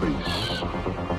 When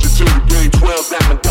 the phone, charge it to the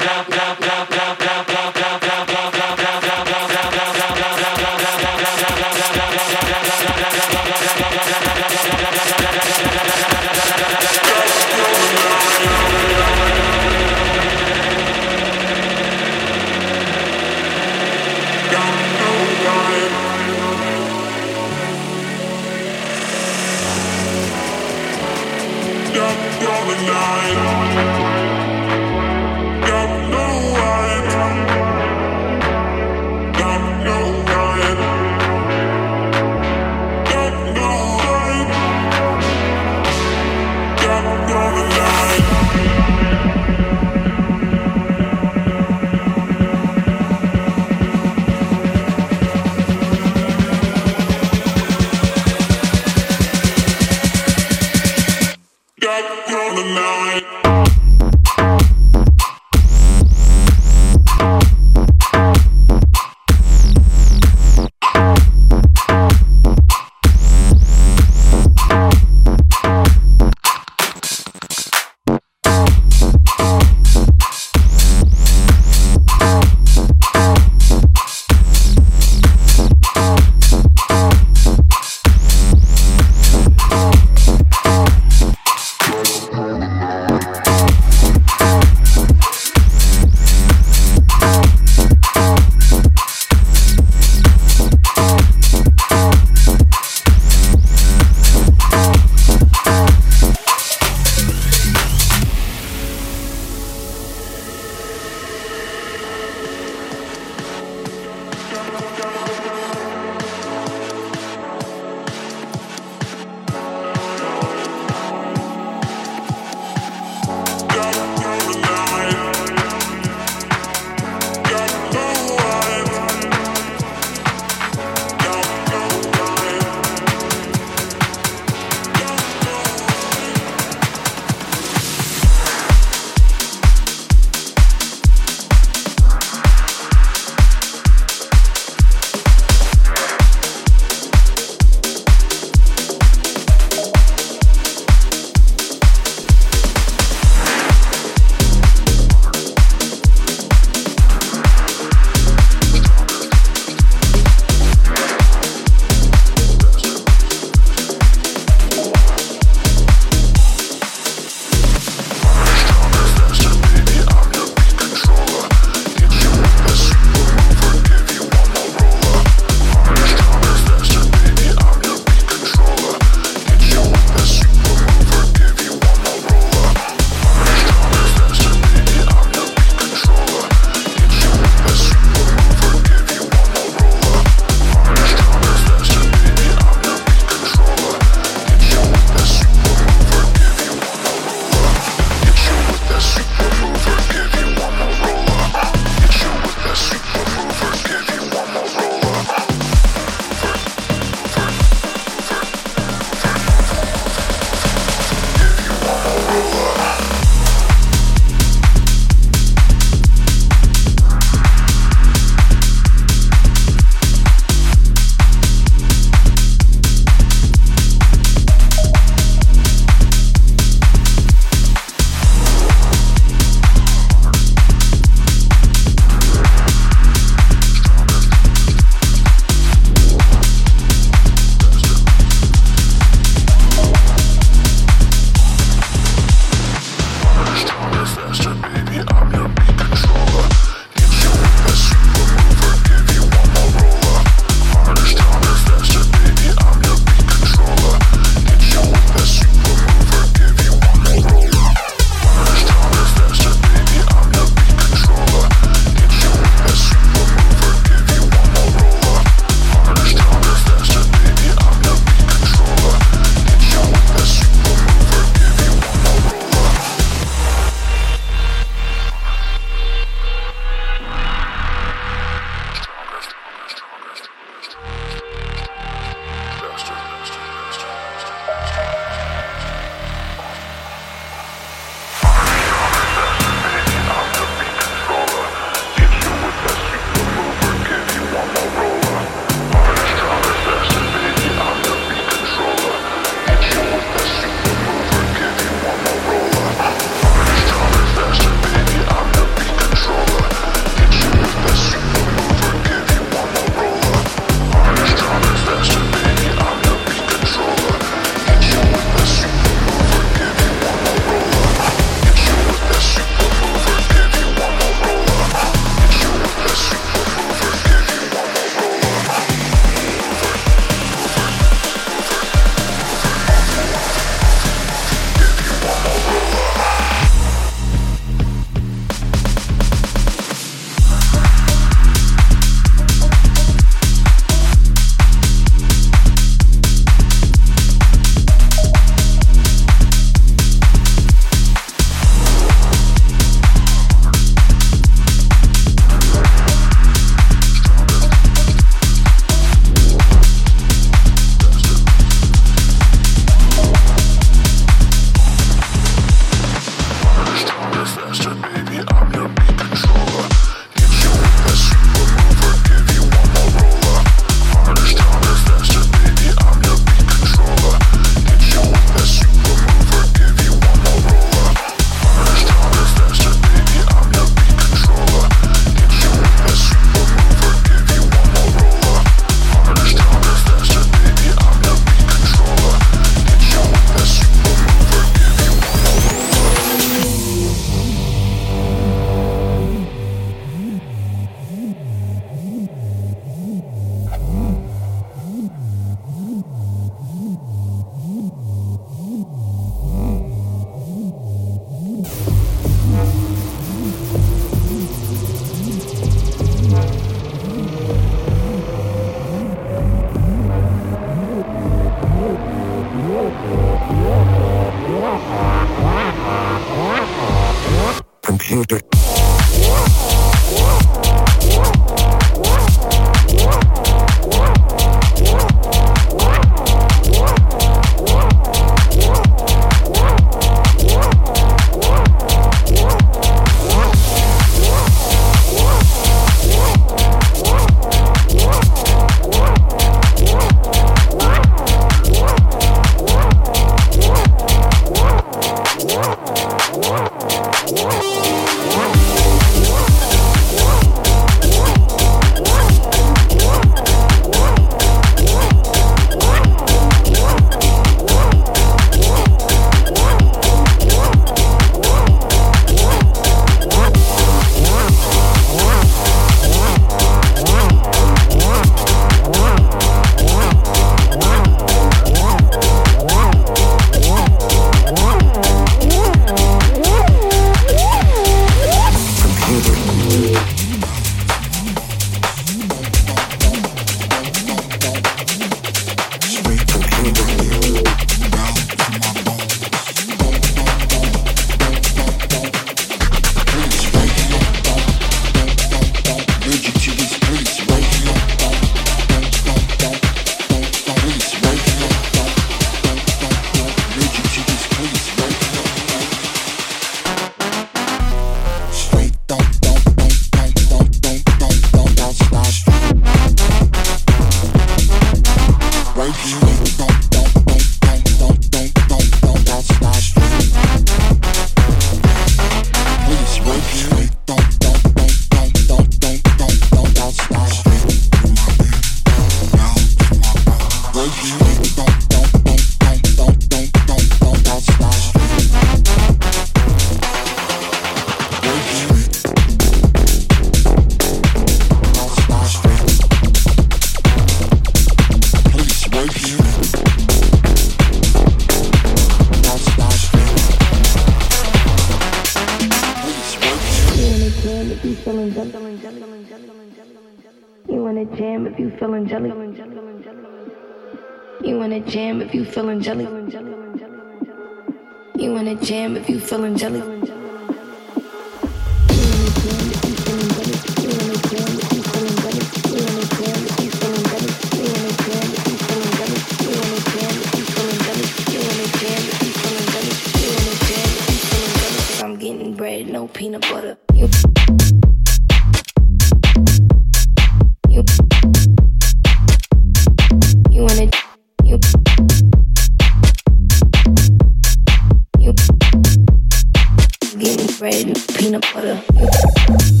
Red and peanut butter.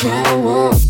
shower.